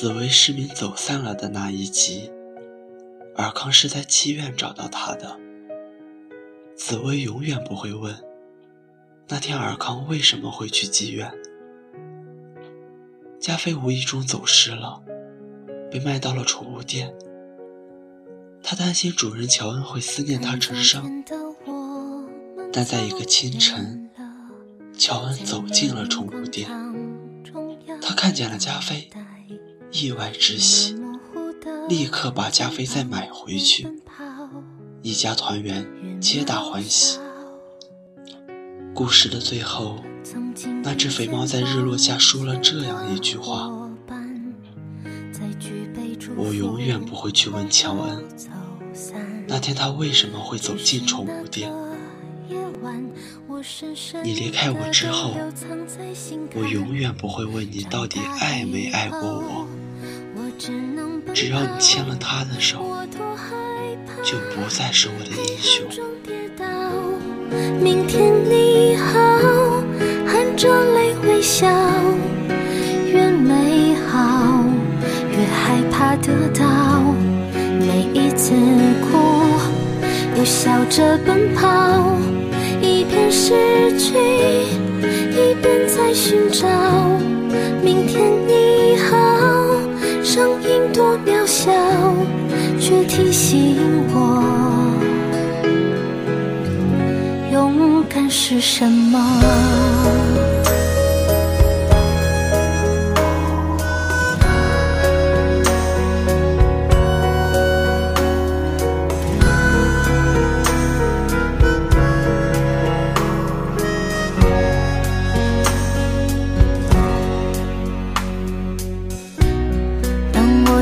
紫薇失明走散了的那一集，尔康是在妓院找到他的。紫薇永远不会问，那天尔康为什么会去妓院。加菲无意中走失了，被卖到了宠物店。他担心主人乔恩会思念他成伤，但在一个清晨，乔恩走进了宠物店，他看见了加菲，意外之喜，立刻把加菲再买回去，一家团圆。皆大欢喜。故事的最后，那只肥猫在日落下说了这样一句话：“我永远不会去问乔恩，那天他为什么会走进宠物店。你离开我之后，我永远不会问你到底爱没爱过我。只要你牵了他的手。”就不再是我的英雄。明天你好，含着泪微笑，越美好越害怕得到。每一次哭，又笑着奔跑，一边失去，一边在寻找。明天你却提醒我，勇敢是什么？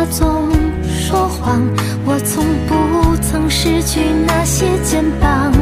他总。说谎，我从不曾失去那些肩膀。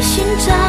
寻找